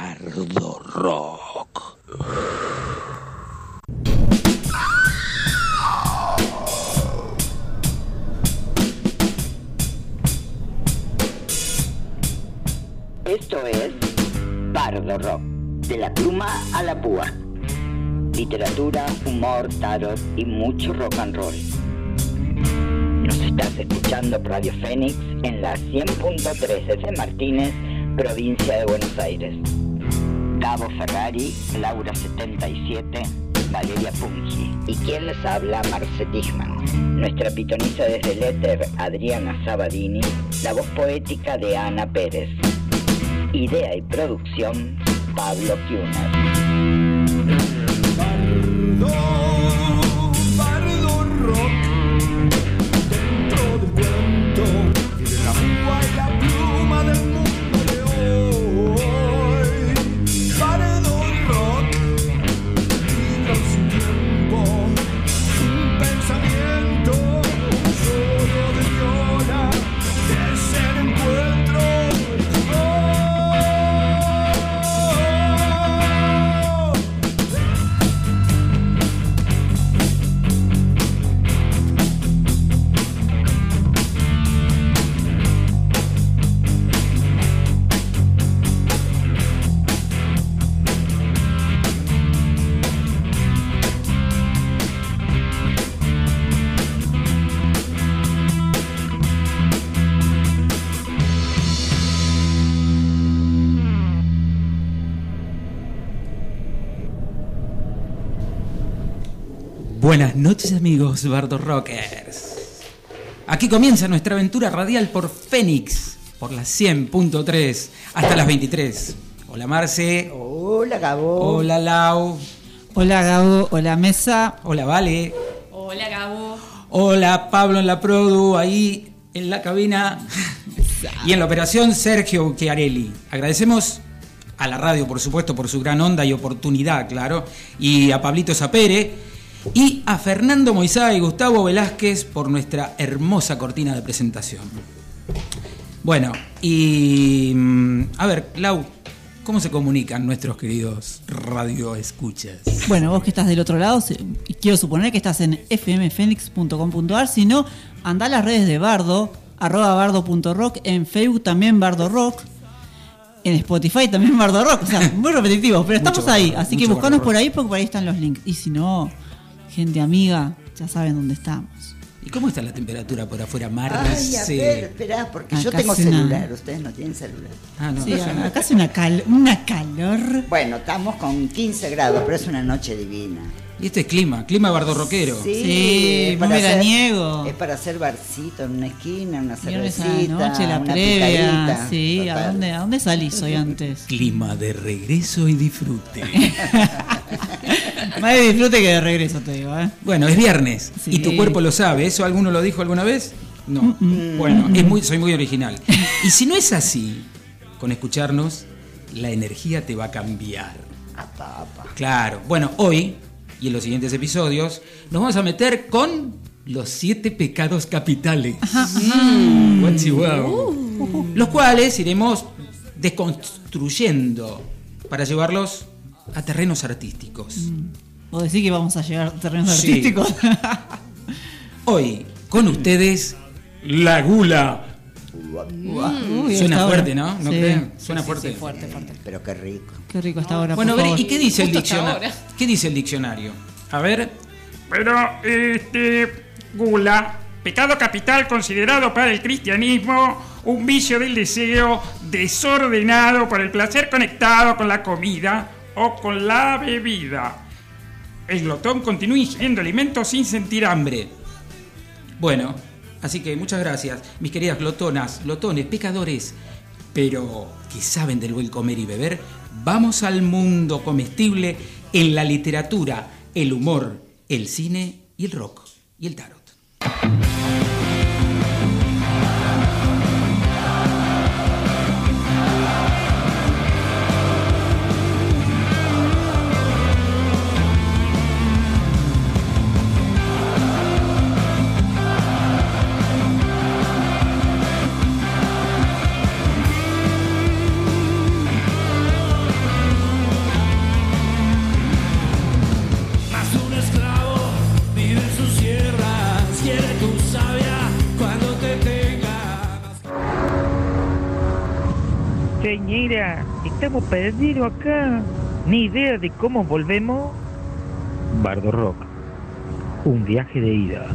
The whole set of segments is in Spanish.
Bardo Rock. Esto es Bardo Rock, de la pluma a la púa. Literatura, humor, tarot y mucho rock and roll. Nos estás escuchando por Radio Fénix en la 100.3 de Martínez, provincia de Buenos Aires. Gabo Ferrari, Laura 77, Valeria Pungi. Y quien les habla, Marce Dichman. Nuestra pitoniza desde el éter, Adriana Sabadini. La voz poética de Ana Pérez. Idea y producción, Pablo Kuhner. Buenas noches amigos Bardo Rockers. Aquí comienza nuestra aventura radial por Fénix, por la 100.3 hasta las 23. Hola Marce, Hola, Gabo. hola Lau, Hola Gabo, hola Mesa. hola Vale, Hola Gabo. hola Pablo en la Produ, ahí en la cabina y en la operación Sergio Chiarelli. Agradecemos a la radio, por supuesto, por su gran onda y oportunidad, claro, y a Pablito Zapere y a Fernando Moisá y Gustavo Velázquez por nuestra hermosa cortina de presentación. Bueno, y mm, a ver, Lau, ¿cómo se comunican nuestros queridos radioescuchas? Bueno, vos que estás del otro lado, quiero suponer que estás en fmfenix.com.ar, si no, anda a las redes de Bardo, arroba bardo.rock, en Facebook también Bardo Rock, en Spotify también Bardo Rock, o sea, muy repetitivo, pero estamos ahí, así que buscanos por ahí porque por ahí están los links, y si no, gente amiga, ya saben dónde estamos. ¿Y cómo está la temperatura por afuera, Ay, a ver, espera, porque yo tengo una- celular, ustedes no tienen celular. Ah, no, Sí, no, acá hace una, cal- una calor. Bueno, estamos con 15 grados, pero es una noche divina. Y este es clima, clima bardo rockero. Sí, es muy para hacer- veraniego. Es para hacer barcito en una esquina, una cervecita, la noche, la una previa. picadita, Sí, ¿a dónde, ¿a dónde salís hoy antes? Clima de regreso y disfrute. Más de disfrute que de regreso, te digo, ¿eh? Bueno, es viernes Sí. y tu cuerpo lo sabe. ¿Eso alguno lo dijo alguna vez? No. Bueno, es muy, soy muy original. Y si no es así, con escucharnos, la energía te va a cambiar. Apa, apa. Claro. Bueno, hoy y en los siguientes episodios nos vamos a meter con los siete pecados capitales. Mm, guachi guau. Los cuales iremos desconstruyendo para llevarlos a terrenos artísticos. ¿Vos decís que vamos a llegar a terrenos Sí. artísticos? Hoy, con ustedes, la gula. Uy, Suena hasta fuerte. ¿no? ¿No Sí. creen? Suena Sí, fuerte. sí, fuerte, fuerte. Pero qué rico. Qué rico está ahora, Bueno, a por ver, favor. ¿y qué dice el Justo hasta diccionario? ¿Qué dice el diccionario? A ver, Pero, este, gula, pecado capital considerado para el cristianismo un vicio del deseo desordenado por el placer conectado con la comida o con la bebida. El glotón continúa ingiriendo alimentos sin sentir hambre. bueno, así que muchas gracias, mis queridas glotonas, glotones, pecadores, pero que saben del buen comer y beber. Vamos al mundo comestible en la literatura, el humor, el cine y el rock y el tarot. Estamos perdidos acá. Ni idea de cómo volvemos. Bardo Rock. Un viaje de ida.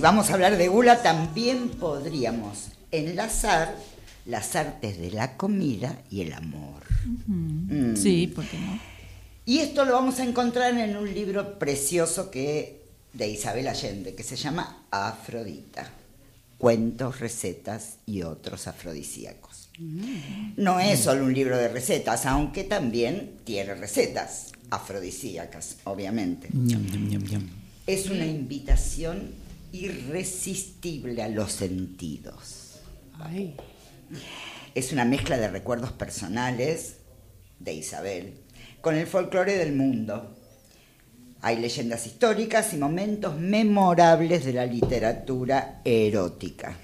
Si vamos a hablar de gula, también podríamos enlazar las artes de la comida y el amor. Mm. Sí, ¿por qué no? Y esto lo vamos a encontrar en un libro precioso que de Isabel Allende, que se llama Afrodita. Cuentos, recetas y otros afrodisíacos. No es solo un libro de recetas, aunque también tiene recetas afrodisíacas, obviamente. Es una invitación irresistible a los sentidos. Ay. Es una mezcla de recuerdos personales de Isabel con el folclore del mundo. Hay leyendas históricas y momentos memorables de la literatura erótica.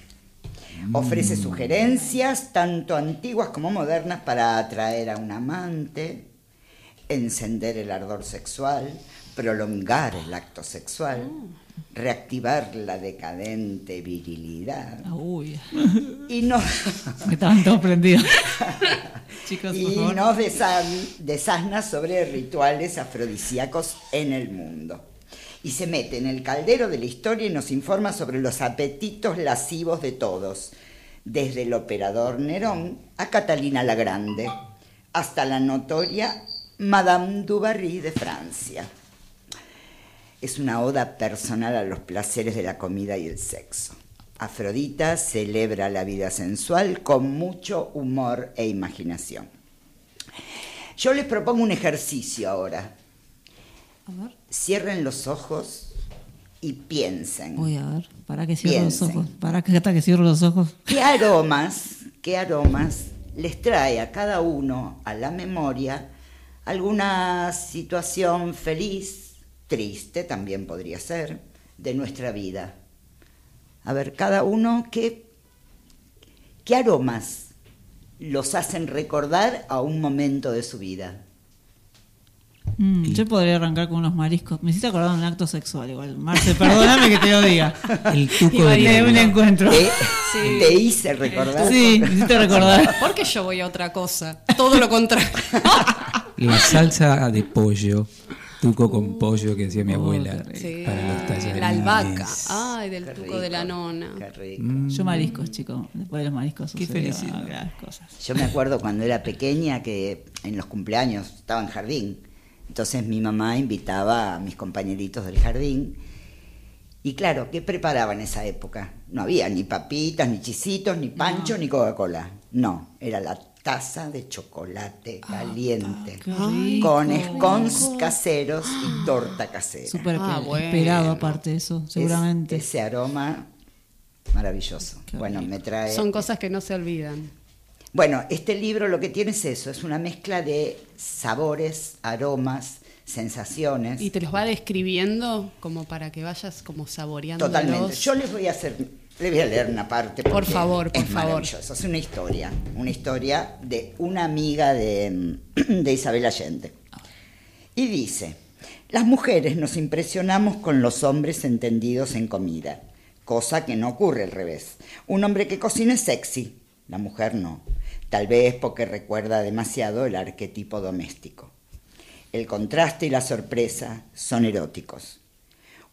Ofrece sugerencias, tanto antiguas como modernas, para atraer a un amante, encender el ardor sexual, prolongar el acto sexual, reactivar la decadente virilidad Uy, y no, me estaban todos prendidos. Chicos, por y favor. sobre rituales afrodisíacos en el mundo. Y se mete en el caldero de la historia y nos informa sobre los apetitos lascivos de todos, desde el operador Nerón a Catalina la Grande, hasta la notoria Madame du Barry de Francia. Es una oda personal a los placeres de la comida y el sexo. Afrodita celebra la vida sensual con mucho humor e imaginación. Yo les propongo un ejercicio ahora. A ver. Cierren los ojos y piensen. Voy a ver, para que cierro los ojos. Para que hasta que los ojos. ¿Qué aromas, qué aromas les trae a cada uno a la memoria alguna situación feliz, triste también podría ser, de nuestra vida? A ver, cada uno, ¿qué, qué aromas los hacen recordar a un momento de su vida? Mm, yo podría arrancar con unos mariscos. Me hiciste acordar de un acto sexual igual. Marce, perdóname que te lo diga. El tuco de a un encuentro. ¿Te, Sí. te hice recordar? Sí, me hiciste recordar. Porque yo voy a otra cosa. Todo lo contrario. La salsa de pollo, tuco con pollo que decía mi Oh, abuela. Sí. para los tallarines. La albahaca. Ay, del Qué tuco de la nona. qué rico. Yo mariscos, chicos. Después de los mariscos Qué felicidad. cosas. Yo me acuerdo cuando era pequeña que en los cumpleaños estaba en jardín. Entonces mi mamá invitaba a mis compañeritos del jardín. Y claro, ¿qué preparaba en esa época? No había ni papitas, ni chisitos, ni pancho, ni Coca-Cola. No, era la taza de chocolate caliente. qué rico. con scones caseros y torta casera. Súper Ah, bueno. esperado aparte de eso, Es- seguramente. ese aroma maravilloso. Qué bueno, rico. me trae... Son cosas que no se olvidan. Bueno, este libro lo que tiene es eso, es una mezcla de sabores, aromas, sensaciones. Y te los va describiendo como para que vayas como saboreando. Totalmente. Yo les voy a hacer, les voy a leer una parte. Por favor, por es favor. maravilloso. Es una historia, una historia de una amiga de, de Isabel Allende. Y dice, las mujeres nos impresionamos con los hombres entendidos en comida, cosa que no ocurre al revés. Un hombre que cocina es sexy, la mujer no. Tal vez porque recuerda demasiado el arquetipo doméstico. El contraste y la sorpresa son eróticos.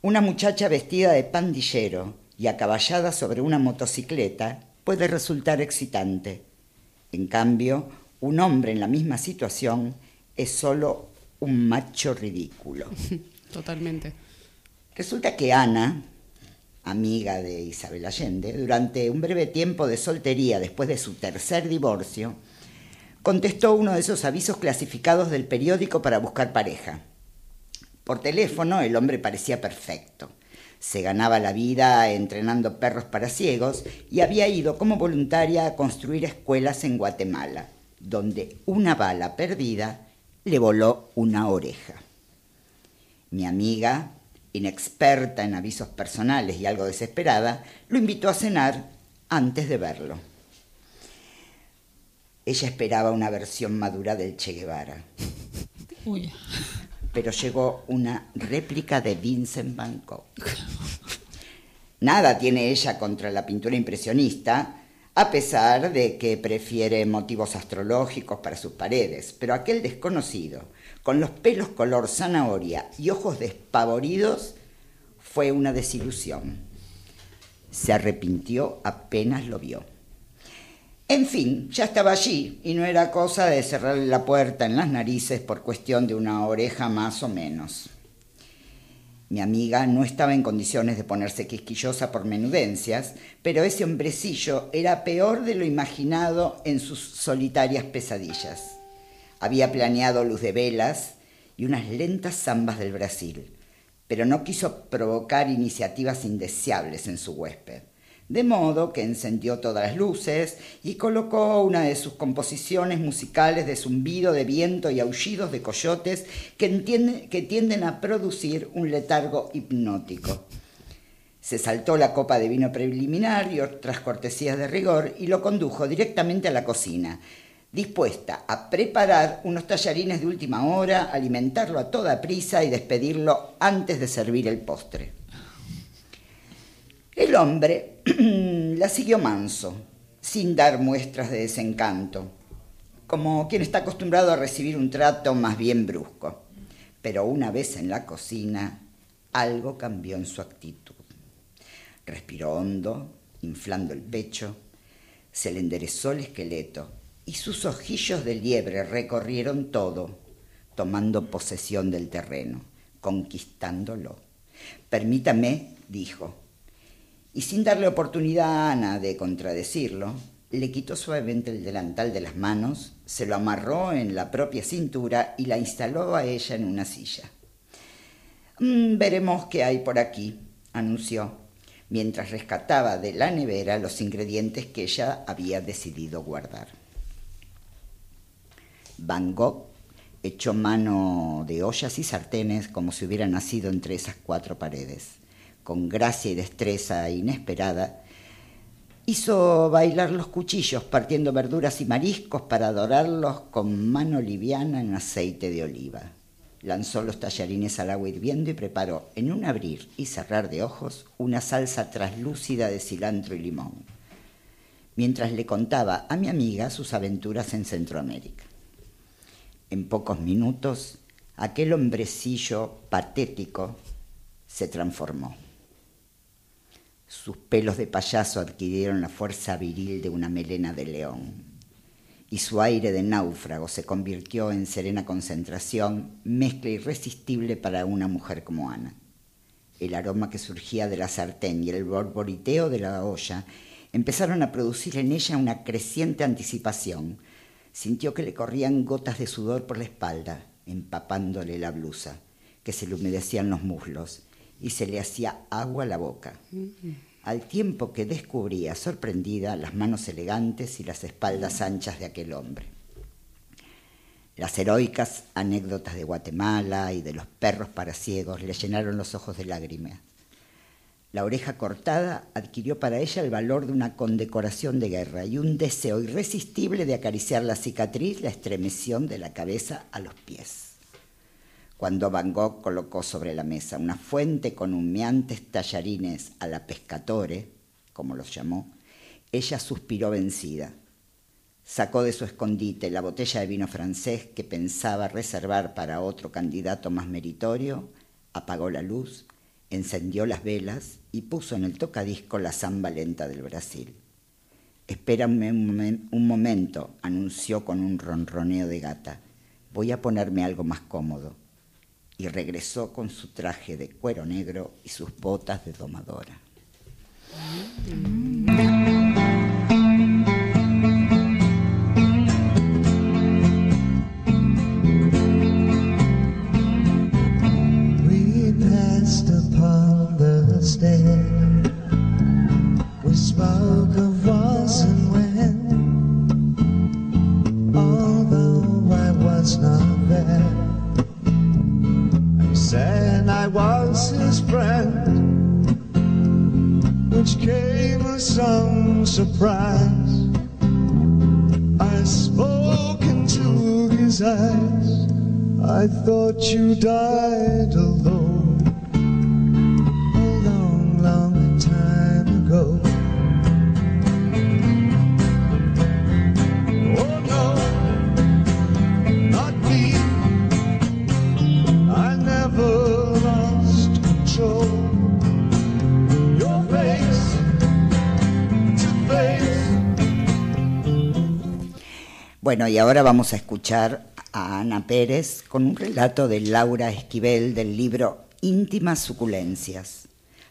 Una muchacha vestida de pandillero y acaballada sobre una motocicleta puede resultar excitante. En cambio, un hombre en la misma situación es solo un macho ridículo. Totalmente. Resulta que Ana, amiga de Isabel Allende, durante un breve tiempo de soltería después de su tercer divorcio, contestó uno de esos avisos clasificados del periódico para buscar pareja. Por teléfono el hombre parecía perfecto. Se ganaba la vida entrenando perros para ciegos y había ido como voluntaria a construir escuelas en Guatemala, donde una bala perdida le voló una oreja. Mi amiga, inexperta en avisos personales y algo desesperada, lo invitó a cenar antes de verlo. Ella esperaba una versión madura del Che Guevara, Uy. Pero llegó una réplica de Vincent Van Gogh. Nada tiene ella contra la pintura impresionista, a pesar de que prefiere motivos astrológicos para sus paredes, pero aquel desconocido, con los pelos color zanahoria y ojos despavoridos, fue una desilusión. Se arrepintió apenas lo vio. En fin, ya estaba allí y no era cosa de cerrarle la puerta en las narices por cuestión de una oreja más o menos. Mi amiga no estaba en condiciones de ponerse quisquillosa por menudencias, pero ese hombrecillo era peor de lo imaginado en sus solitarias pesadillas. Había planeado luz de velas y unas lentas zambas del Brasil, pero no quiso provocar iniciativas indeseables en su huésped. De modo que encendió todas las luces y colocó una de sus composiciones musicales de zumbido de viento y aullidos de coyotes que, entiende- que tienden a producir un letargo hipnótico. Se saltó la copa de vino preliminar y otras cortesías de rigor y lo condujo directamente a la cocina, dispuesta a preparar unos tallarines de última hora, alimentarlo a toda prisa y despedirlo antes de servir el postre. El hombre la siguió manso, sin dar muestras de desencanto, como quien está acostumbrado a recibir un trato más bien brusco. Pero una vez en la cocina, algo cambió en su actitud. Respiró hondo, inflando el pecho, se le enderezó el esqueleto y sus ojillos de liebre recorrieron todo, tomando posesión del terreno, conquistándolo. Permítame, dijo, y sin darle oportunidad a Ana de contradecirlo, le quitó suavemente el delantal de las manos, se lo amarró en la propia cintura y la instaló a ella en una silla. "Mm, veremos qué hay por aquí, anunció, mientras rescataba de la nevera los ingredientes que ella había decidido guardar. Van Gogh echó mano de ollas y sartenes como si hubiera nacido entre esas cuatro paredes. Con gracia y destreza inesperada, hizo bailar los cuchillos partiendo verduras y mariscos para dorarlos con mano liviana en aceite de oliva. Lanzó los tallarines al agua hirviendo y preparó en un abrir y cerrar de ojos una salsa traslúcida de cilantro y limón, mientras le contaba a mi amiga sus aventuras en Centroamérica. En pocos minutos, aquel hombrecillo patético se transformó. Sus pelos de payaso adquirieron la fuerza viril de una melena de león, y su aire de náufrago se convirtió en serena concentración, mezcla irresistible para una mujer como Ana. El aroma que surgía de la sartén y el borboriteo de la olla empezaron a producir en ella una creciente anticipación. Sintió que le corrían gotas de sudor por la espalda, empapándole la blusa, que se le humedecían los muslos y se le hacía agua la boca, al tiempo que descubría, sorprendida, las manos elegantes y las espaldas anchas de aquel hombre. Las heroicas anécdotas de Guatemala y de los perros para ciegos le llenaron los ojos de lágrimas. La oreja cortada adquirió para ella el valor de una condecoración de guerra y un deseo irresistible de acariciar la cicatriz la estremeció de la cabeza a los pies. Cuando Van Gogh colocó sobre la mesa una fuente con humeantes tallarines a la pescatore, como los llamó, ella suspiró vencida. Sacó de su escondite la botella de vino francés que pensaba reservar para otro candidato más meritorio, apagó la luz, encendió las velas y puso en el tocadisco la samba lenta del Brasil. Espérame un, un momento, anunció con un ronroneo de gata. Voy a ponerme algo más cómodo. Y regresó con su traje de cuero negro y sus botas de domadora. We you died alone a long, long time ago. Bueno, y ahora vamos a escuchar Ana Pérez con un relato de Laura Esquivel del libro Íntimas Suculencias,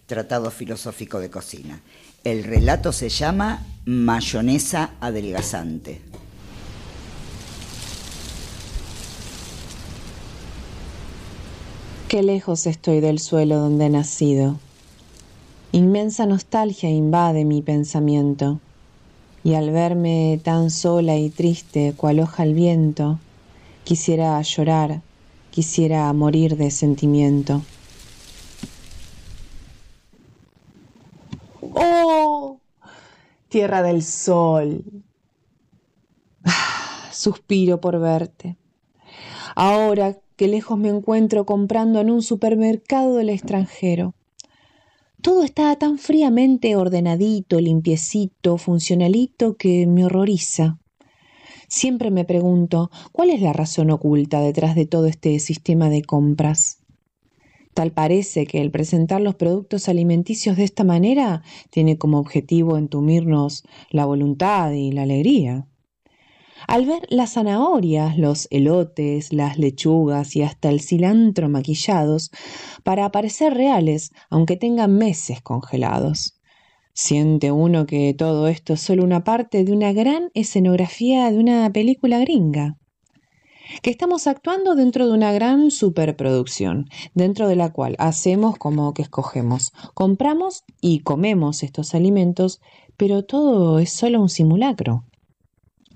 Tratado Filosófico de Cocina. El relato se llama Mayonesa Adelgazante. Qué lejos estoy del suelo donde he nacido. Inmensa nostalgia invade mi pensamiento, y al verme tan sola y triste cual hoja al viento, quisiera llorar, quisiera morir de sentimiento. ¡Oh! Tierra del sol. Ah, suspiro por verte. Ahora que lejos me encuentro comprando en un supermercado del extranjero. Todo está tan fríamente ordenadito, limpiecito, funcionalito que me horroriza. Siempre me pregunto, ¿cuál es la razón oculta detrás de todo este sistema de compras? Tal parece que el presentar los productos alimenticios de esta manera tiene como objetivo entumirnos la voluntad y la alegría. Al ver las zanahorias, los elotes, las lechugas y hasta el cilantro maquillados para parecer reales, aunque tengan meses congelados. Siente uno que todo esto es solo una parte de una gran escenografía de una película gringa. Que estamos actuando dentro de una gran superproducción, dentro de la cual hacemos como que escogemos, compramos y comemos estos alimentos, pero todo es solo un simulacro.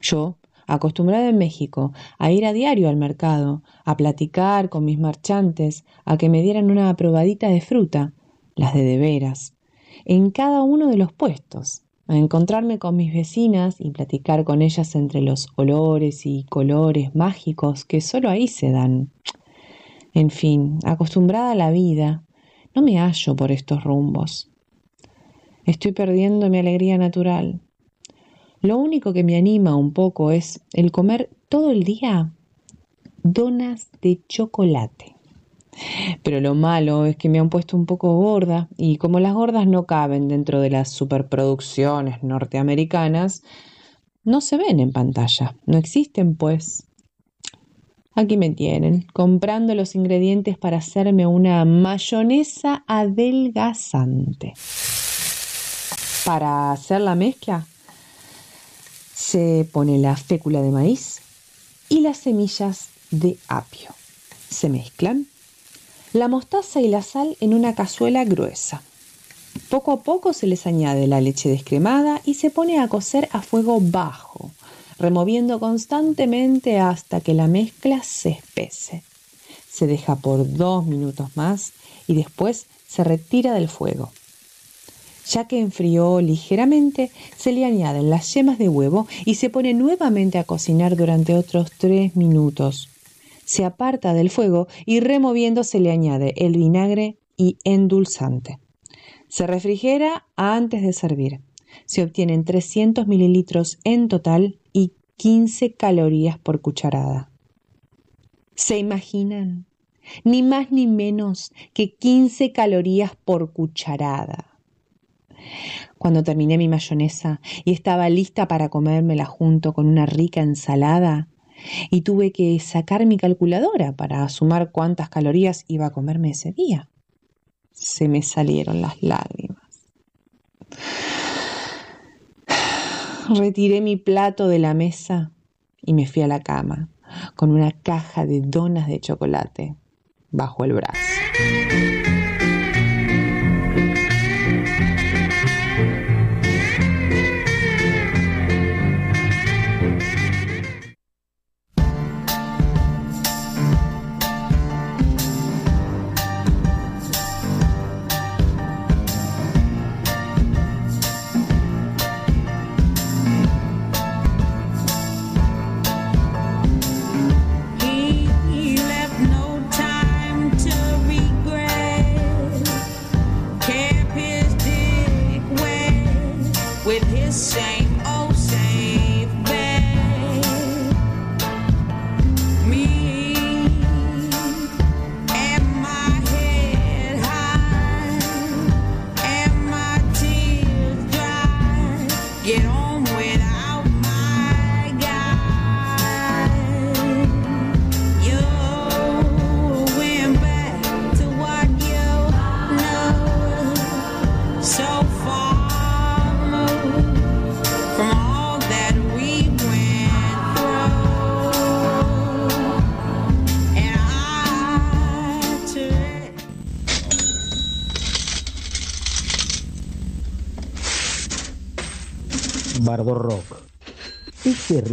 Yo, acostumbrada en México a ir a diario al mercado, a platicar con mis marchantes, a que me dieran una probadita de fruta, las de de veras, en cada uno de los puestos, a encontrarme con mis vecinas y platicar con ellas entre los olores y colores mágicos que solo ahí se dan. En fin, acostumbrada a la vida, no me hallo por estos rumbos. Estoy perdiendo mi alegría natural. Lo único que me anima un poco es el comer todo el día donas de chocolate. Pero lo malo es que me han puesto un poco gorda y como las gordas no caben dentro de las superproducciones norteamericanas, no se ven en pantalla, no existen pues. Aquí me tienen, comprando los ingredientes para hacerme una mayonesa adelgazante. Para hacer la mezcla, se pone la fécula de maíz y las semillas de apio. Se mezclan. La mostaza y la sal en una cazuela gruesa. Poco a poco se les añade la leche descremada y se pone a cocer a fuego bajo, removiendo constantemente hasta que la mezcla se espese. Se deja por dos minutos más y después se retira del fuego. Ya que enfrió ligeramente, se le añaden las yemas de huevo y se pone nuevamente a cocinar durante otros tres minutos. Se aparta del fuego y removiendo se le añade el vinagre y endulzante. Se refrigera antes de servir. Se obtienen 300 mililitros en total y 15 calorías por cucharada. ¿Se imaginan? Ni más ni menos que 15 calorías por cucharada. Cuando terminé mi mayonesa y estaba lista para comérmela junto con una rica ensalada, y tuve que sacar mi calculadora para sumar cuántas calorías iba a comerme ese día. Se me salieron las lágrimas. Retiré mi plato de la mesa y me fui a la cama con una caja de donas de chocolate bajo el brazo.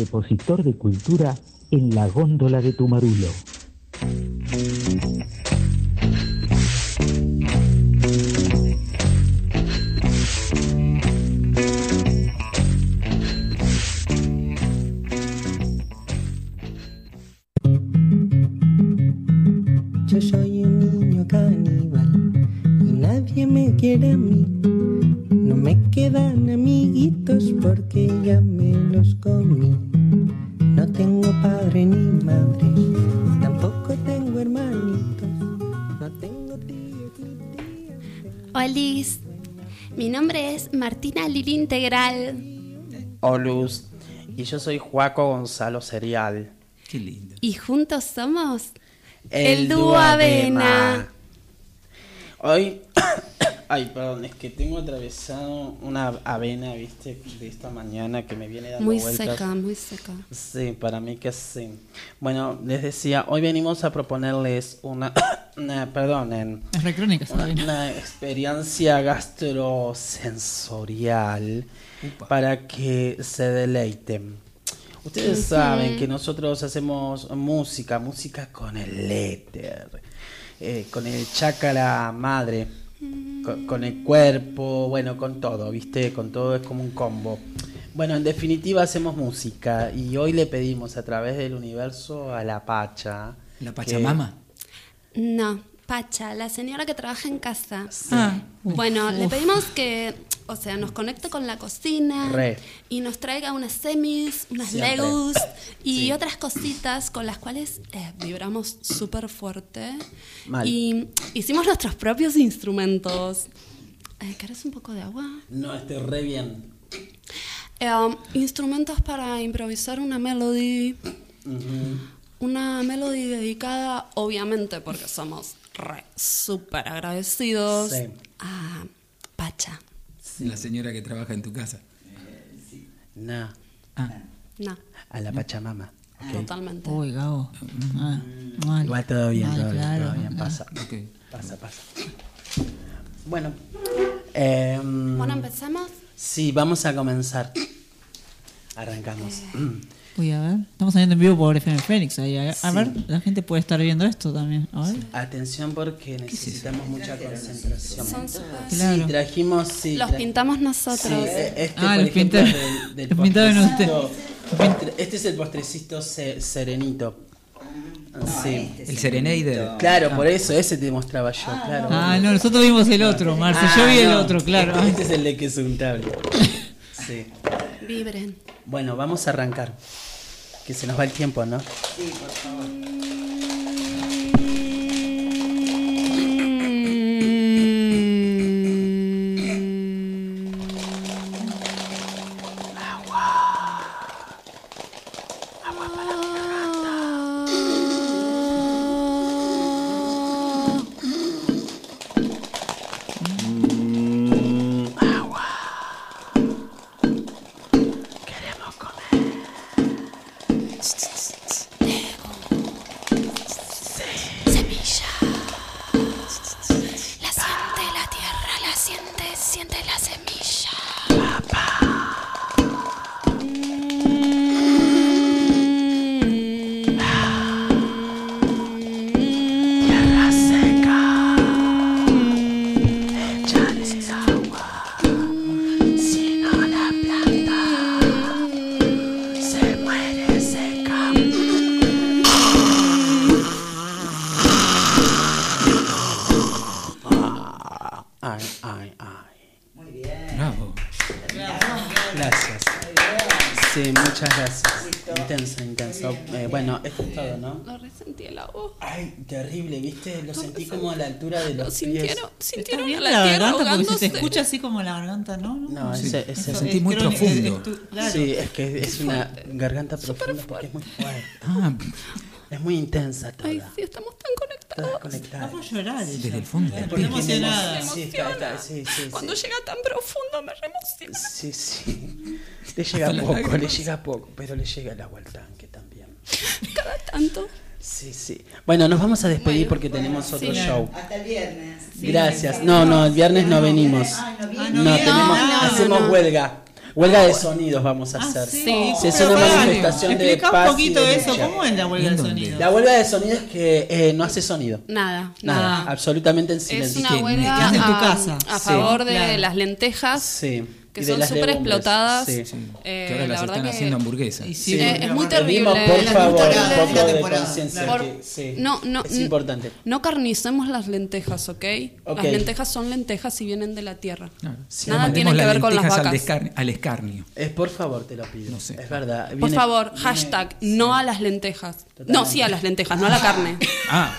Repositor de cultura en la góndola de tu marulo. Yo soy un niño caníbal y nadie me quiere a. Olus. Y yo soy Juaco Gonzalo Serial. Qué lindo. Y juntos somos El dúo dúo Avena. Hoy. Ay, perdón, es que tengo atravesado una avena, viste, de esta mañana que me viene dando Muy vueltas. seca, muy seca. Sí, para mí que sí. Bueno, les decía, hoy venimos a proponerles una, una perdón, una experiencia gastrosensorial para que se deleiten. Ustedes saben que nosotros hacemos música, música con el éter, eh, con el chácara madre, con, con el cuerpo, bueno, con todo, ¿viste? Con todo es como un combo. Bueno, en definitiva hacemos música y hoy le pedimos a través del universo a la Pacha. ¿La que- Pachamama? No, Pacha, la señora que trabaja en casa. Ah, Bueno, le pedimos que, o sea, nos conecte con la cocina Re. y nos traiga unas semis, unas Siempre. legus y Sí. otras cositas con las cuales eh, vibramos súper fuerte. Mal. Y hicimos nuestros propios instrumentos. Eh, ¿Querés un poco de agua? No, estoy re bien. Eh, um, instrumentos para improvisar una melody. Una melody dedicada, obviamente, porque somos súper agradecidos Sí. a Pacha. La señora que trabaja en tu casa. No, Ah, No, a la Pachamama. ok. totalmente. Uy, Gabo. Ah, mal. Igual todo bien, Mal, todo bien, claro. todo bien, Ah. pasa. ok. Pasa, pasa. Bueno. em, Bueno, empezamos. Sí, vamos a comenzar. Arrancamos. Uy, a ver. Estamos saliendo en vivo por FM Fénix. Ahí. A, a ver, la gente puede estar viendo esto también. A ver. Atención porque necesitamos mucha concentración. Son Claro. Sí, trajimos, sí. Los tra- pintamos nosotros. Sí, eh, este, Ah, por los ejemplo, pintaron- del, del los pintaron postrecito- postre- Este es el postrecito se- serenito. Sí. El Serenader. Claro, Ah. por eso ese te mostraba yo, claro. Ah, no, nosotros vimos el otro, Marce. Yo Ah, vi el otro, claro. Este, este es el de que es untable. Sí. Vibren. Bueno, vamos a arrancar. Que se nos va el tiempo, ¿no? Semilla. Sintieron, sintieron Bien a la, la tierra garganta porque se te escucha así como la garganta, ¿no? No, Sí, ese, ese sentí muy crónico, profundo. es tu- claro. Sí, es que es una garganta profunda porque es muy fuerte. Ah, Es muy intensa toda. Ay, sí, estamos tan conectados. Toda conectada. Vamos a llorar. ella. desde el fondo. Porque emocionada. Sí, está- está- sí, sí, Cuando sí. llega tan profundo me remociona. Sí, sí. Le llega poco, le llega poco, pero le llega el agua al tanque también. Cada tanto. Sí, sí. Bueno, nos vamos a despedir Bueno, porque tenemos otro sí. show. Hasta el viernes. Gracias. No, no, el viernes no venimos. Ah, No, tenemos, No, no, hacemos no. huelga. Huelga de sonidos vamos a Ah, hacer. sí. Sí, es una manifestación de explica un y poquito de eso. lucha. ¿Cómo es la huelga de sonido? La huelga de sonido es que eh, no hace sonido. Nada, Nada, nada. absolutamente en Es silencio. una huelga quedas en tu a, casa. a Sí. favor de Claro. las lentejas Sí. Que y son súper explotadas. Sí. Eh, que ahora la las están que- haciendo hamburguesas. Sí, es muy terrible. Por La favor, un poco de conciencia. sí, No, no, es importante. No carnicemos las lentejas, ¿ok? Ok. Las lentejas son lentejas y vienen de la tierra. Sí. Nada tiene que ver con las lentejas al vacas. descar- Al, escarnio. Es por favor, te lo pido. No sé. Es verdad. Por favor, viene- hashtag no a las lentejas. Totalmente. No, sí a las lentejas, no a la carne. Ah,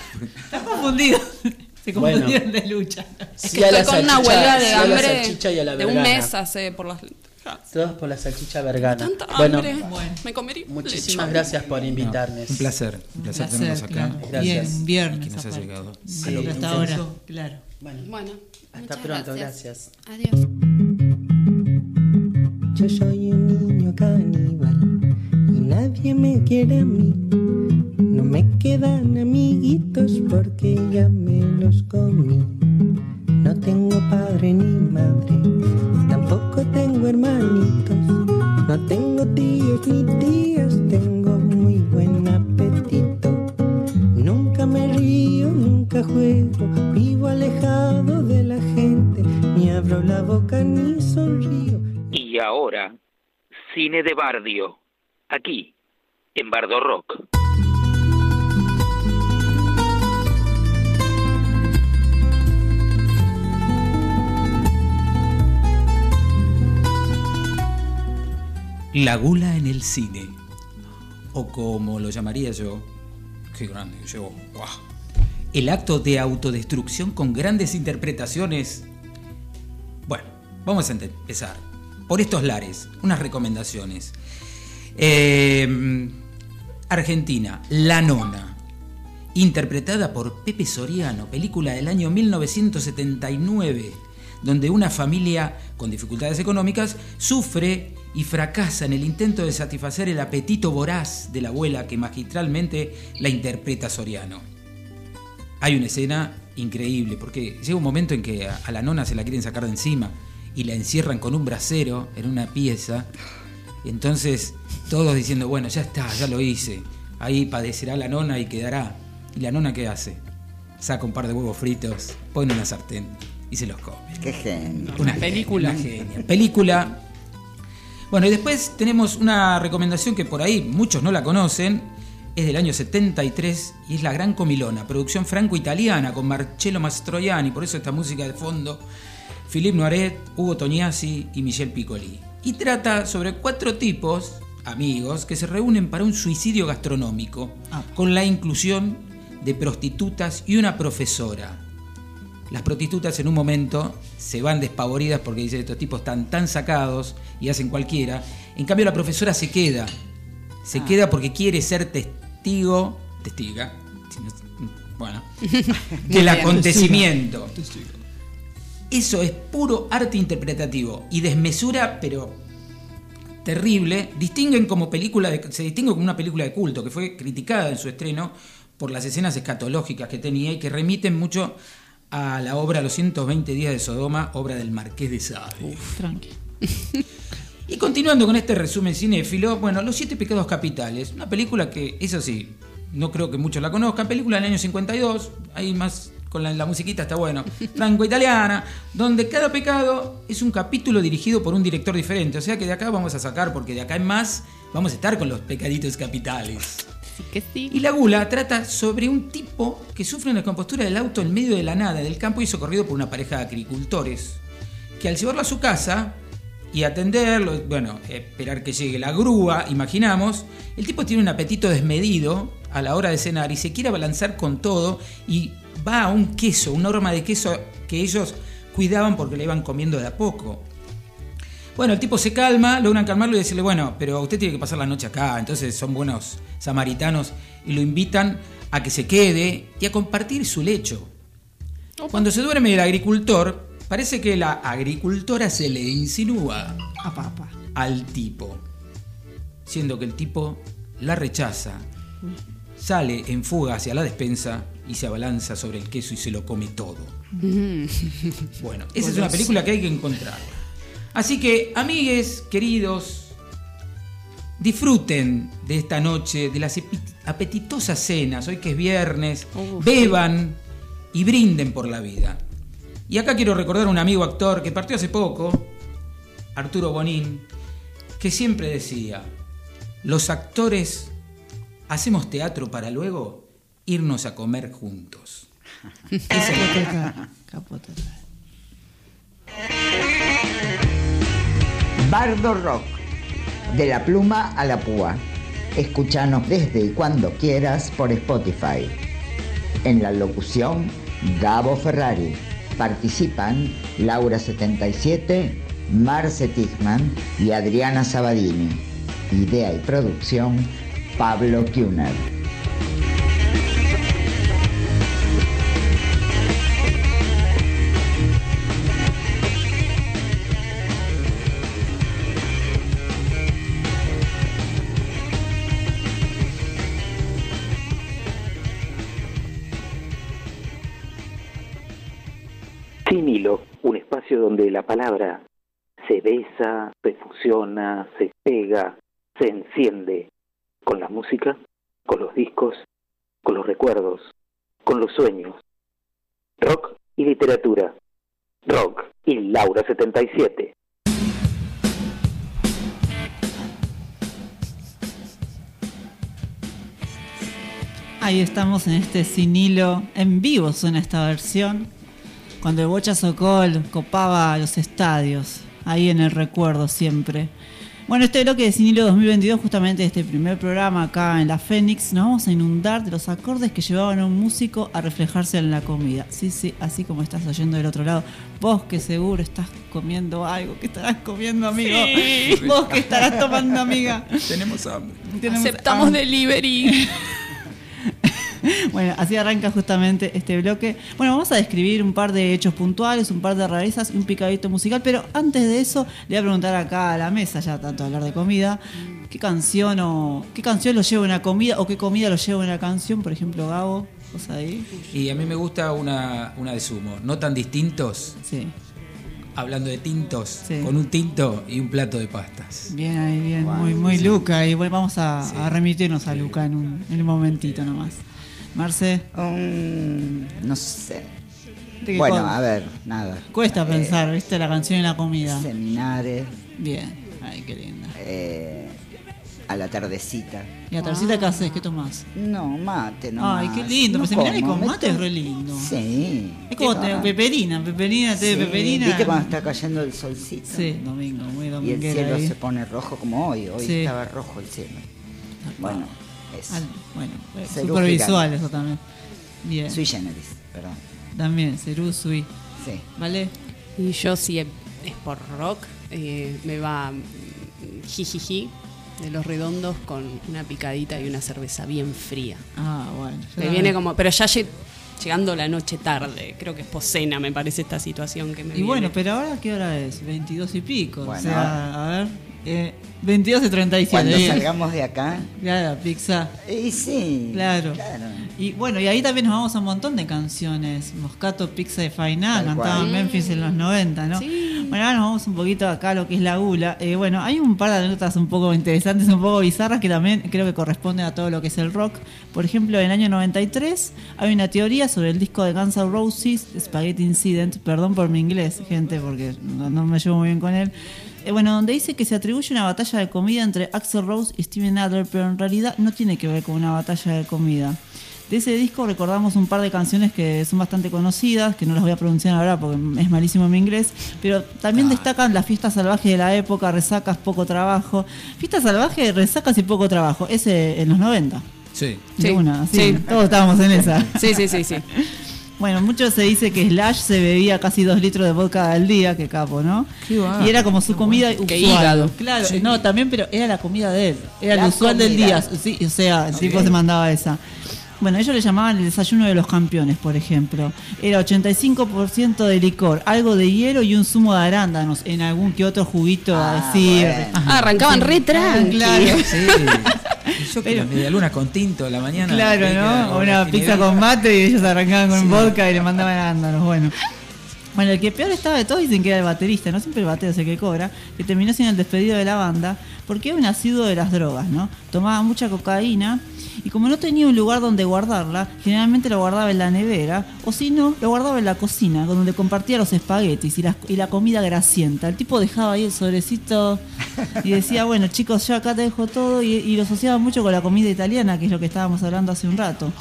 Está confundido. Se Bueno. confundieron de lucha. Es Sí que a la estoy con una salchicha- huelga de sí a la hambre salchicha y a la de un mes hace por las. Todos por la salchicha vergana. Tanta bueno, hambre. Bueno. Me comería muchísimas gracias por no, invitarnos. un placer. Un placer, Placer, tenerlos acá. claro. Gracias. Bien, viernes. que nos ha llegado. Sí, hasta ahora, claro. Bueno, Bueno, hasta pronto, gracias. Adiós. Yo soy un niño caníbal nadie me quiere a mí. No me quedan amiguitos porque ya me los comí. No tengo padre ni madre, tampoco tengo hermanitos. No tengo tíos ni tías, tengo muy buen apetito. Nunca me río, nunca juego, vivo alejado de la gente, ni abro la boca ni sonrío. Y ahora, cine de Bardio, aquí, en Bardo Rock. La gula en el cine. O como lo llamaría yo. Qué grande llegó. ¡Guau! El acto de autodestrucción con grandes interpretaciones. Bueno, vamos a empezar. Por estos lares, unas recomendaciones. Eh, Argentina, La Nona. Interpretada por Pepe Soriano, película del año 1979, donde una familia con dificultades económicas sufre y fracasa en el intento de satisfacer el apetito voraz de la abuela que magistralmente la interpreta Soriano. Hay una escena increíble, porque llega un momento en que a, la nona se la quieren sacar de encima y la encierran con un brasero en una pieza. Entonces todos diciendo, bueno, ya está, ya lo hice. Ahí padecerá la nona y quedará. ¿Y la nona qué hace? Saca un par de huevos fritos, pone en una sartén y se los come. Qué genio. Una película. genia. Película. Bueno, y después tenemos una recomendación que por ahí muchos no la conocen. Es del año 73 y es La Gran Comilona, producción franco-italiana con Marcello Mastroianni, por eso esta música de fondo. Philippe Noiret, Hugo Tognazzi y Michel Piccoli. Y trata sobre cuatro tipos, amigos, que se reúnen para un suicidio gastronómico, con la inclusión de prostitutas y una profesora. Las prostitutas en un momento se van despavoridas porque dicen estos tipos están tan sacados y hacen cualquiera. En cambio la profesora se queda. Se queda porque quiere ser testigo, testiga, si no- bueno, del acontecimiento. Eso es puro arte interpretativo y desmesura, pero terrible. Distinguen como película de- se distingue como una película de culto que fue criticada en su estreno por las escenas escatológicas que tenía y que remiten mucho a la obra Los 120 días de Sodoma, obra del Marqués de Sade. Tranqui. Y continuando con este resumen cinéfilo, bueno, Los Siete Pecados Capitales, una película que, eso sí, no creo que muchos la conozcan, película del año 52, ahí más con la, la musiquita está bueno, franco-italiana, donde cada pecado es un capítulo dirigido por un director diferente, o sea que de acá vamos a sacar, porque de acá en más vamos a estar con los pecaditos capitales. Sí que sí. Y la gula trata sobre un tipo que sufre una compostura del auto en medio de la nada del campo y socorrido por una pareja de agricultores. Que al llevarlo a su casa y atenderlo, bueno, esperar que llegue la grúa, imaginamos, el tipo tiene un apetito desmedido a la hora de cenar y se quiere abalanzar con todo y va a un queso, una horma de queso que ellos cuidaban porque le iban comiendo de a poco. Bueno, el tipo se calma, logran calmarlo y decirle, bueno, pero usted tiene que pasar la noche acá, entonces son buenos samaritanos y lo invitan a que se quede y a compartir su lecho. Cuando se duerme el agricultor, parece que la agricultora se le insinúa A papá. al tipo, siendo que el tipo la rechaza, sale en fuga hacia la despensa y se abalanza sobre el queso y se lo come todo. Bueno, esa es una película que hay que encontrar. Así que, amigues, queridos, disfruten de esta noche, de las apetitosas cenas, hoy que es viernes, beban y brinden por la vida. Y acá quiero recordar a un amigo actor que partió hace poco, Arturo Bonín, que siempre decía, los actores hacemos teatro para luego irnos a comer juntos. Bardo Rock, de la pluma a la púa. Escúchanos desde y cuando quieras por Spotify. En la locución, Gabo Ferrari. Participan Laura 77, Marce Tichman y Adriana Sabadini. Idea y producción, Pablo Kuhner. Se besa, se fusiona, se pega, se enciende con la música, con los discos, con los recuerdos, con los sueños. Rock y literatura. Rock y Laura 77. Ahí estamos en este sin hilo. En vivo suena esta versión. Cuando el Bocha Socol copaba los estadios. Ahí en el recuerdo siempre. Bueno, este bloque de Sin Hilo 2022, justamente este primer programa acá en la Fénix, nos vamos a inundar de los acordes que llevaban a un músico a reflejarse en la comida. Sí, sí, así como estás oyendo del otro lado. Vos que seguro estás comiendo algo, ¿qué estarás comiendo, amigo? Sí. Vos que estarás tomando, amiga. Tenemos hambre. Tenemos Aceptamos hambre. delivery. Bueno, así arranca justamente este bloque. Bueno, vamos a describir un par de hechos puntuales, un par de rarezas y un picadito musical, pero antes de eso le voy a preguntar acá a la mesa, ya tanto hablar de comida, ¿qué canción o qué canción lo lleva una comida o qué comida lo lleva una canción? Por ejemplo, Gabo, vos ahí. Y a mí me gusta una, una de sumo, no tan distintos. Sí. Hablando de tintos, Sí. con un tinto y un plato de pastas. Bien ahí, bien, muy, muy Luca. Y bueno, vamos a, a remitirnos a Luca en un, en un momentito nomás. Marce. no sé. ¿De qué Bueno, con- a ver, nada. Cuesta Eh, pensar, ¿viste? La canción y la comida. Seminares. Bien. Ay, qué linda. eh, a la tardecita. ¿Y la tardecita qué haces? ¿Qué tomás? No, mate, no. Ay, qué lindo. Pero seminario con mate es re lindo. Sí. Es como ¿Qué te- peperina, peperina, té Sí, peperina. ¿Viste cuando está cayendo el solcito? Sí, domingo, muy Y el cielo ahí. se pone rojo como hoy. Hoy Sí. estaba rojo el cielo. Bueno, eso. Al- bueno, eh, Cerú super visual gigante. eso también. Bien. Sui generis, perdón. También, Cerú, Sui. Sí. ¿Vale? Y yo si es por rock, eh, me va mm, jijiji de los redondos con una picadita y una cerveza bien fría. Ah, bueno. Me viene como, pero ya lle- llegando la noche tarde, creo que es poscena, me parece esta situación que me Y viene. bueno, pero ahora, ¿qué hora es? 22 y pico. Bueno. O sea, a ver. Eh, 22 y 37. Cuando salgamos de acá. Claro, pizza. Y sí. Claro. Y bueno, y ahí también nos vamos a un montón de canciones. Moscato, Pizza y Fainá, cantaban. Memphis en los 90, ¿no? Bueno, ahora nos vamos un poquito acá a lo que es la gula. Eh, bueno, hay un par de anécdotas un poco interesantes, un poco bizarras que también creo que corresponden a todo lo que es el rock. Por ejemplo, en el año 93 hay una teoría sobre el disco de Guns N' Roses, Spaghetti Incident. Perdón por mi inglés, gente, porque no, no me llevo muy bien con él. Eh, bueno, donde dice que se atribuye una batalla de comida entre Axel Rose y Steven Adler, pero en realidad no tiene que ver con una batalla de comida. De ese disco recordamos un par de canciones que son bastante conocidas, que no las voy a pronunciar ahora porque es malísimo mi inglés, pero también destacan las fiestas salvajes de la época, resacas, poco trabajo. Fiestas salvajes, resacas y poco trabajo, ese en los 90. Sí. De una, Sí. todos estábamos en esa. Sí, sí, sí, sí. Bueno, mucho se dice que Slash se bebía casi dos litros de vodka al día, que capo, ¿no? y era como su comida Qué usual. hígado. Claro, no, también, pero era la comida de él. Era La el usual del día. Sí, o sea, el tipo se mandaba esa. Bueno, ellos le llamaban el desayuno de los campeones, por ejemplo. Era 85% de licor, algo de hielo y un zumo de arándanos en algún que otro juguito Ah, así. bueno. Ah, arrancaban re tranqui. claro. Sí. Y yo que Pero- las medialunas con tinto a la mañana. Claro, ¿no? Una una pizza con mate y ellos arrancaban con vodka y le mandaban arándanos. Bueno. Bueno, el que peor estaba de todos dicen que era el baterista, no siempre el batero es el que cobra, que terminó siendo el despedido de la banda, porque era un asiduo de las drogas, ¿no? Tomaba mucha cocaína y como no tenía un lugar donde guardarla, generalmente lo guardaba en la nevera, o si no, lo guardaba en la cocina, donde compartía los espaguetis y la, y la comida grasienta. El tipo dejaba ahí el sobrecito y decía, bueno chicos, yo acá te dejo todo, y, y lo asociaba mucho con la comida italiana, que es lo que estábamos hablando hace un rato.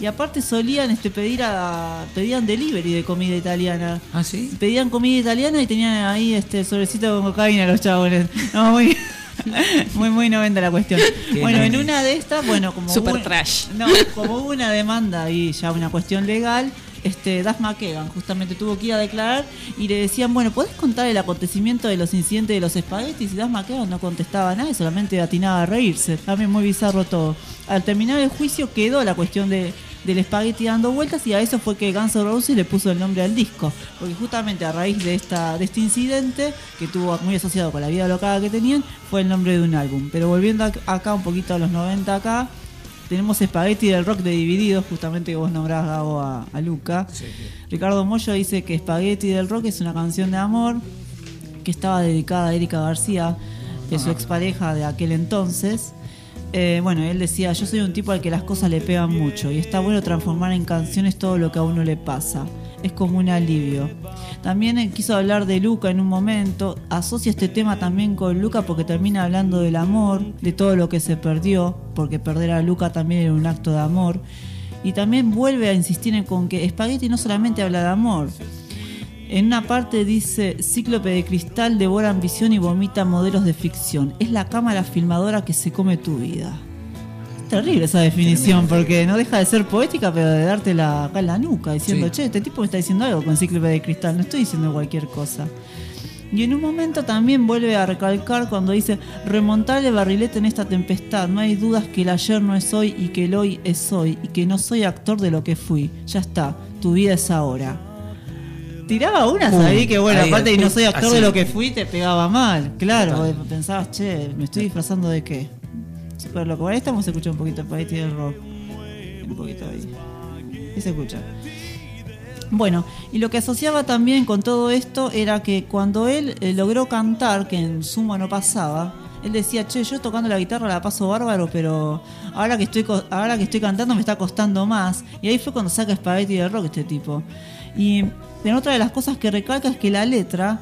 Y aparte solían este pedir a pedían delivery de comida italiana. Ah, sí. Pedían comida italiana y tenían ahí este sobrecito con cocaína los chabones. No, muy muy muy 90 la cuestión. Bueno, en una de estas, bueno, como Super hubo- trash. No, como hubo una demanda y ya una cuestión legal, este Duff McKagan justamente tuvo que ir a declarar y le decían, bueno, ¿podés contar el acontecimiento de los incidentes de los espaguetis? Y Duff McKagan no contestaba nada y solamente atinaba a reírse. También muy bizarro todo. Al terminar el juicio quedó la cuestión de del espagueti dando vueltas y a eso fue que Guns N' Roses le puso el nombre al disco porque justamente a raíz de esta de este incidente que tuvo muy asociado con la vida locada que tenían fue el nombre de un álbum pero volviendo ac- acá un poquito a los 90 acá tenemos Spaghetti del rock de Divididos, justamente que vos nombrás Gabo a, a Luca. Ricardo Mollo dice que Spaghetti del rock es una canción de amor que estaba dedicada a Erika García, que es su expareja de aquel entonces. Eh, bueno, él decía, yo soy un tipo al que las cosas le pegan mucho y está bueno transformar en canciones todo lo que a uno le pasa. Es como un alivio. También él quiso hablar de Luca en un momento, asocia este tema también con Luca porque termina hablando del amor, de todo lo que se perdió, porque perder a Luca también era un acto de amor. Y también vuelve a insistir en con que Spaghetti no solamente habla de amor, en una parte dice, Cíclope de cristal devora ambición y vomita modelos de ficción. Es la cámara filmadora que se come tu vida. Es terrible esa definición, porque no deja de ser poética, pero de dártela acá en la nuca, diciendo, Sí. che, este tipo me está diciendo algo con Cíclope de cristal, no estoy diciendo cualquier cosa. Y en un momento también vuelve a recalcar cuando dice, remontar el barrilete en esta tempestad, no hay dudas que el ayer no es hoy y que el hoy es hoy, y que no soy actor de lo que fui. Ya está, tu vida es ahora tiraba unas Pum, ahí que bueno, ahí, aparte y no soy actor así. de lo que fui, te pegaba mal. Claro, Total. pensabas, che, me estoy disfrazando de qué. Super loco. Ahora estamos escuchando un poquito para ahí el rock. Un poquito ahí. Y se escucha. Bueno, y lo que asociaba también con todo esto era que cuando él eh, logró cantar, que en suma no pasaba, él decía, che, yo tocando la guitarra la paso bárbaro, pero ahora que estoy ahora que estoy cantando me está costando más. Y ahí fue cuando saca Spaghetti del rock este tipo. Y en otra de las cosas que recalca es que la letra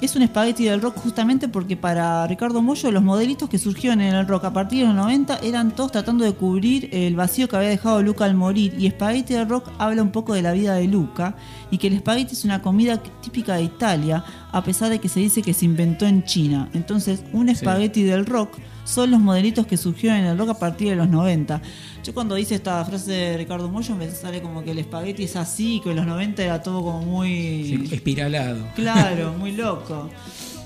es un espagueti del rock justamente porque para Ricardo Mollo los modelitos que surgieron en el rock a partir de los 90 eran todos tratando de cubrir el vacío que había dejado Luca al morir y espagueti del rock habla un poco de la vida de Luca y que el espagueti es una comida típica de Italia a pesar de que se dice que se inventó en China. Entonces un espagueti del rock son los modelitos que surgieron en el rock a partir de los 90. Yo cuando dice esta frase de Ricardo Mollo me sale como que el espagueti es así, que en los 90 era todo como muy... Espiralado. Claro, muy loco.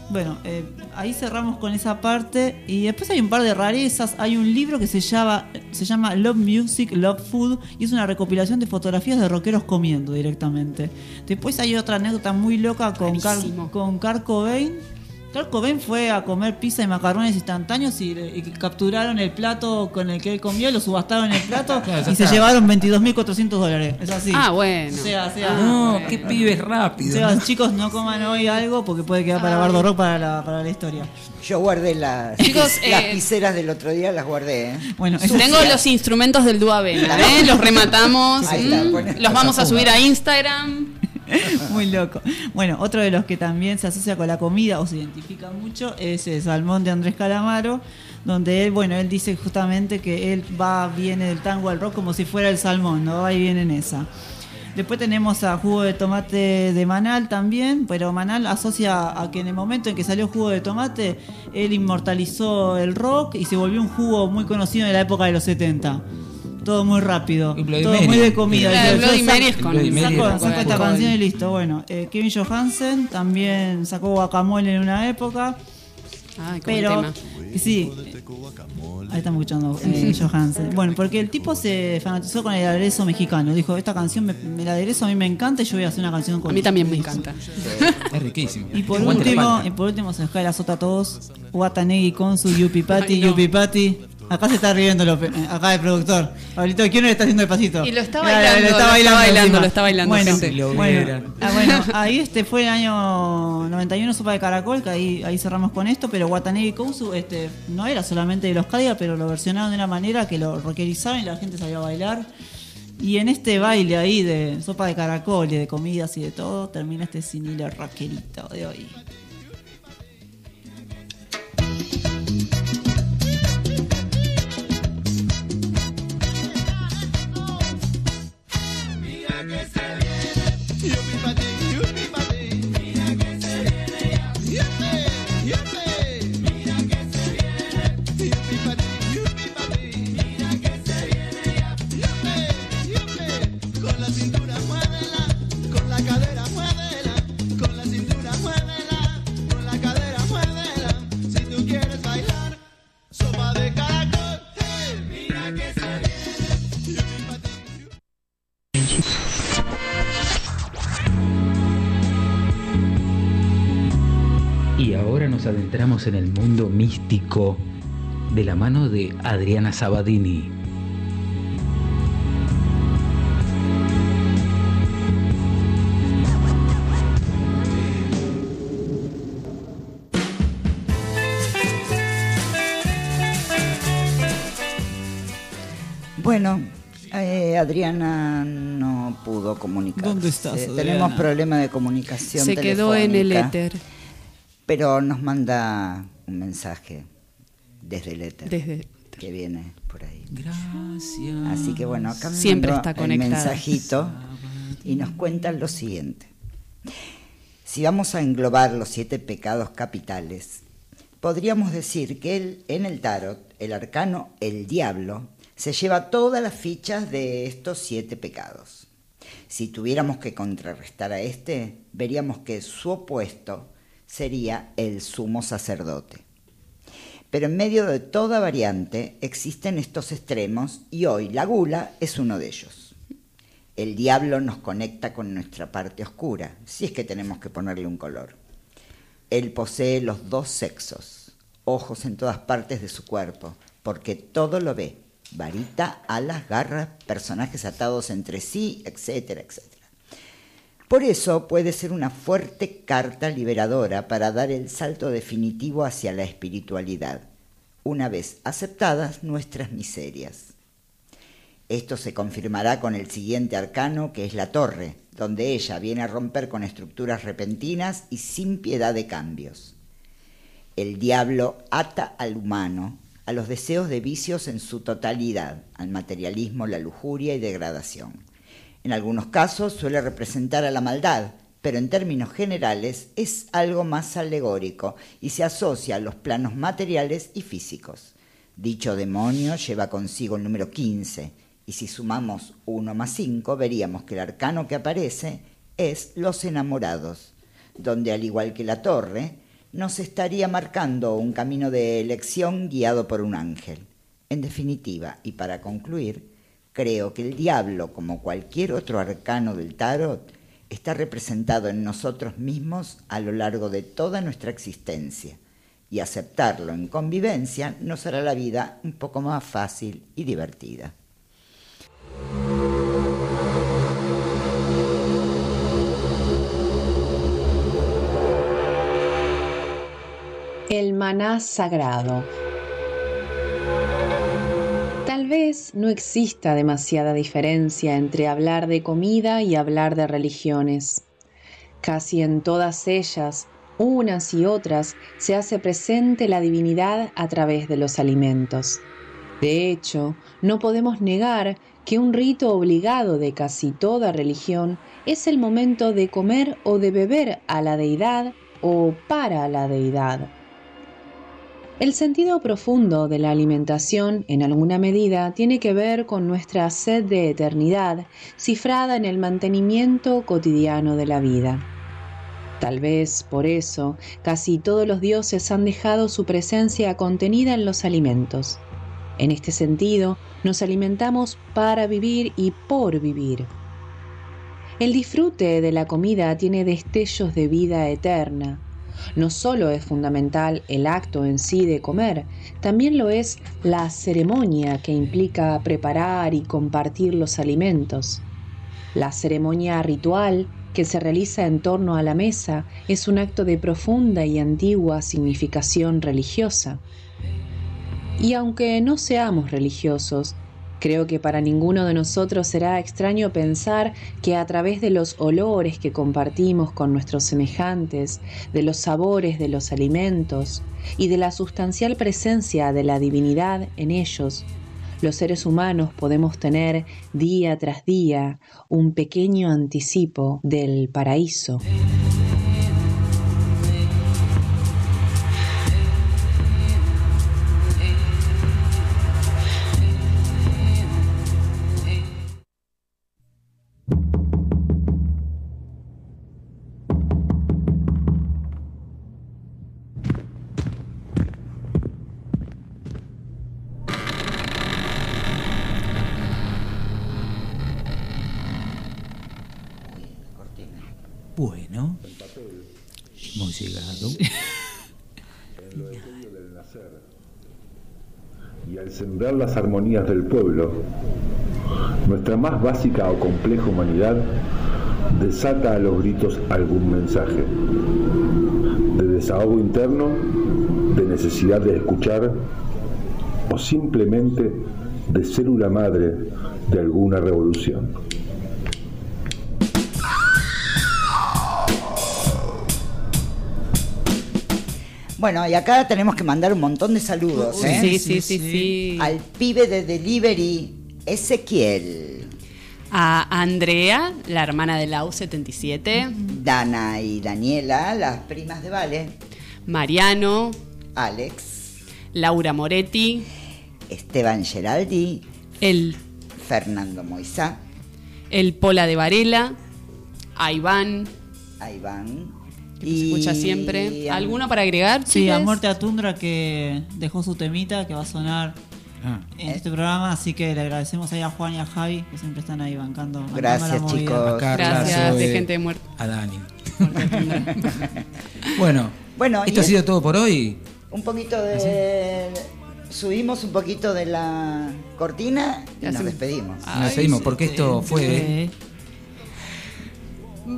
Bueno, eh, ahí cerramos con esa parte y después hay un par de rarezas. Hay un libro que se llama, se llama Love Music, Love Food y es una recopilación de fotografías de rockeros comiendo directamente. Después hay otra anécdota muy loca con, Car- con Kurt Cobain. Kurt Cobain fue a comer pizza y macarrones instantáneos y, y capturaron el plato con el que él comió, lo subastaron el plato Claro, y se llevaron 22.400 dólares. Es así. Ah, bueno. O sea, o sea, No, qué pibes rápido. o sea, chicos, no coman hoy algo porque puede quedar para Bardo Rock para la, para la historia. Yo guardé las, Chicos, las eh, piseras del otro día, las guardé. ¿eh? Bueno, Tengo los instrumentos del Duavena, ¿eh? Los rematamos. Ahí está, mm, los vamos a subir a Instagram. Muy loco. Bueno, otro de los que también se asocia con la comida o se identifica mucho es el Salmón de Andrés Calamaro, donde él, bueno, él dice justamente que él va, viene del tango al rock como si fuera el salmón, ¿no? Y viene en esa. Después tenemos a jugo de tomate de Manal también, pero Manal asocia a que en el momento en que salió jugo de tomate, él inmortalizó el rock y se volvió un jugo muy conocido en la época de los 70. Todo muy rápido, todo Mary. muy de comida. Yo- yo saco- Mary es con- Mary saco, saco esta canción y listo. Bueno, eh, Kevin Johansen también sacó guacamole en una época. Ay, Pero, tema. sí, ahí estamos escuchando eh, Johansen. Bueno, porque el tipo se fanatizó con el aderezo mexicano. Dijo, esta canción, me, me- el aderezo a mí me encanta y yo voy a hacer una canción con A mí también me eso". encanta. Es riquísimo. Y por último, y por último se nos cae la sota a todos. Watanegi con su Yupi Pati. Yupi Pati. Acá se está riendo eh, acá el productor. Pablito, ¿quién le está haciendo el pasito? Y lo está Claro, bailando, lo está lo está bailando, lo está bailando, Bueno, gente. Bueno, ah, bueno, ahí este fue el año 91 Sopa de Caracol, que ahí, ahí cerramos con esto, pero Watanabe Kousu este, no era solamente de los Cadillacs, pero lo versionaron de una manera que lo rockerizaron y la gente salió a bailar. Y en este baile ahí de sopa de caracol y de comidas y de todo, termina este sinilo rockerito de hoy. Con nos adentramos en el mundo místico de la mano de Adriana Sabadini. Bueno, eh, Adriana no pudo comunicarse. ¿Dónde estás, Adriana? Tenemos problema de comunicación. Se quedó en el éter. Pero nos manda un mensaje desde el éter. Desde- Que viene por ahí. Gracias. Así que bueno, acá me Siempre está el conectada. mensajito y nos cuentan lo siguiente. Si vamos a englobar los siete pecados capitales, podríamos decir que el- en el tarot, el arcano, el diablo, se lleva todas las fichas de estos siete pecados. Si tuviéramos que contrarrestar a este, veríamos que su opuesto sería el sumo sacerdote. Pero en medio de toda variante existen estos extremos y hoy la gula es uno de ellos. El diablo nos conecta con nuestra parte oscura, si es que tenemos que ponerle un color. Él posee los dos sexos, ojos en todas partes de su cuerpo, porque todo lo ve, varita, alas, garras, personajes atados entre sí, etcétera, etcétera. Por eso puede ser una fuerte carta liberadora para dar el salto definitivo hacia la espiritualidad, una vez aceptadas nuestras miserias. Esto se confirmará con el siguiente arcano, que es la torre, donde ella viene a romper con estructuras repentinas y sin piedad de cambios. El diablo ata al humano a los deseos de vicios en su totalidad, al materialismo, la lujuria y degradación. En algunos casos suele representar a la maldad, pero en términos generales es algo más alegórico y se asocia a los planos materiales y físicos. Dicho demonio lleva consigo el número 15, y si sumamos 1 más 5 veríamos que el arcano que aparece es los enamorados, donde al igual que la torre, nos estaría marcando un camino de elección guiado por un ángel. En definitiva, y para concluir, creo que el diablo, como cualquier otro arcano del tarot, está representado en nosotros mismos a lo largo de toda nuestra existencia, y aceptarlo en convivencia nos hará la vida un poco más fácil y divertida. El maná sagrado. Tal vez no exista demasiada diferencia entre hablar de comida y hablar de religiones. Casi en todas ellas, unas y otras, se hace presente la divinidad a través de los alimentos. De hecho, no podemos negar que un rito obligado de casi toda religión es el momento de comer o de beber a la deidad o para la deidad. El sentido profundo de la alimentación, en alguna medida, tiene que ver con nuestra sed de eternidad, cifrada en el mantenimiento cotidiano de la vida. Tal vez por eso casi todos los dioses han dejado su presencia contenida en los alimentos. En este sentido, nos alimentamos para vivir y por vivir. El disfrute de la comida tiene destellos de vida eterna. No solo es fundamental el acto en sí de comer, también lo es la ceremonia que implica preparar y compartir los alimentos. La ceremonia ritual que se realiza en torno a la mesa es un acto de profunda y antigua significación religiosa. Y aunque no seamos religiosos, Creo que para ninguno de nosotros será extraño pensar que a través de los olores que compartimos con nuestros semejantes, de los sabores de los alimentos y de la sustancial presencia de la divinidad en ellos, los seres humanos podemos tener día tras día un pequeño anticipo del paraíso. Sembrar las armonías del pueblo, nuestra más básica o compleja humanidad desata a los gritos algún mensaje de desahogo interno, de necesidad de escuchar o simplemente de célula madre de alguna revolución. Bueno, y acá tenemos que mandar un montón de saludos. ¿eh? sí, sí, sí, sí. Al pibe de delivery, Ezequiel. A Andrea, la hermana de Lau 77. Dana y Daniela, las primas de Vale. Mariano. Alex. Laura Moretti. Esteban Geraldi. El. Fernando Moisá. El Pola de Varela. A Iván. A Iván. Que nos escucha siempre. ¿Alguno para agregar? Sí, a? Muerte a Tundra que dejó su temita que va a sonar Ah. en este programa, así que le agradecemos ahí a Juan y a Javi que siempre están ahí bancando. Gracias, la movida. chicos. A Carla, Gracias, de gente muerta. A Dani. bueno, Bueno, esto y ha sido todo por hoy. Un poquito de. Subimos un poquito de la cortina y nos despedimos. Nos despedimos porque esto fue. El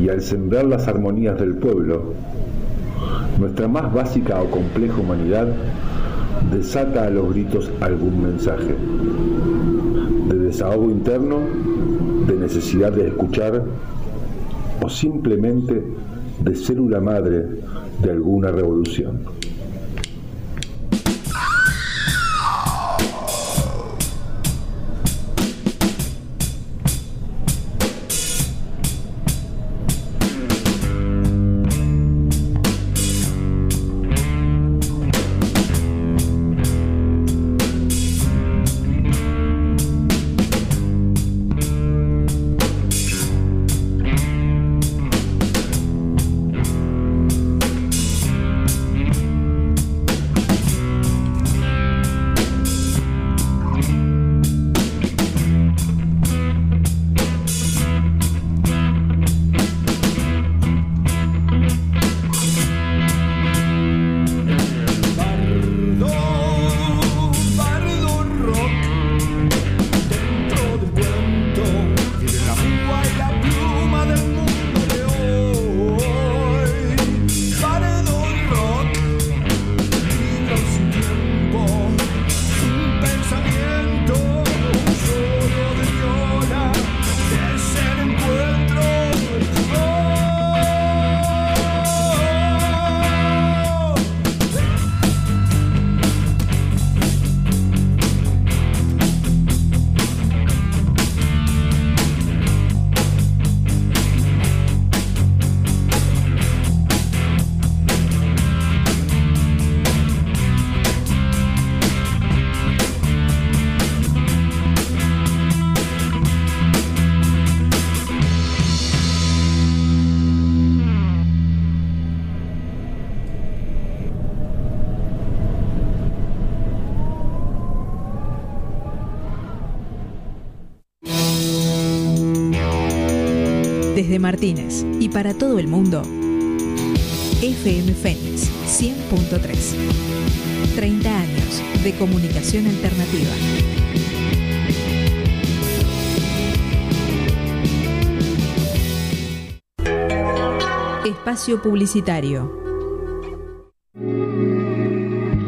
Y al sembrar las armonías del pueblo, nuestra más básica o compleja humanidad desata a los gritos algún mensaje de desahogo interno, de necesidad de escuchar o simplemente de célula madre de alguna revolución. Y para todo el mundo, FM Fénix 100.3. 30 años de comunicación alternativa. Espacio Publicitario.